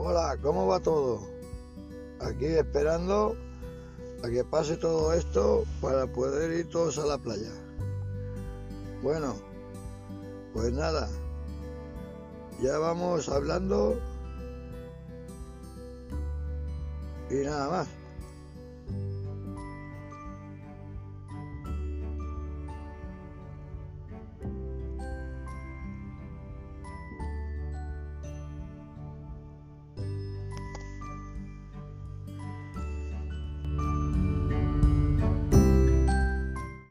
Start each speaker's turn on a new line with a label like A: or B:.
A: Hola, ¿cómo va todo? Aquí esperando a que pase todo esto para poder ir todos a la playa. Bueno, pues nada, ya vamos hablando y nada más.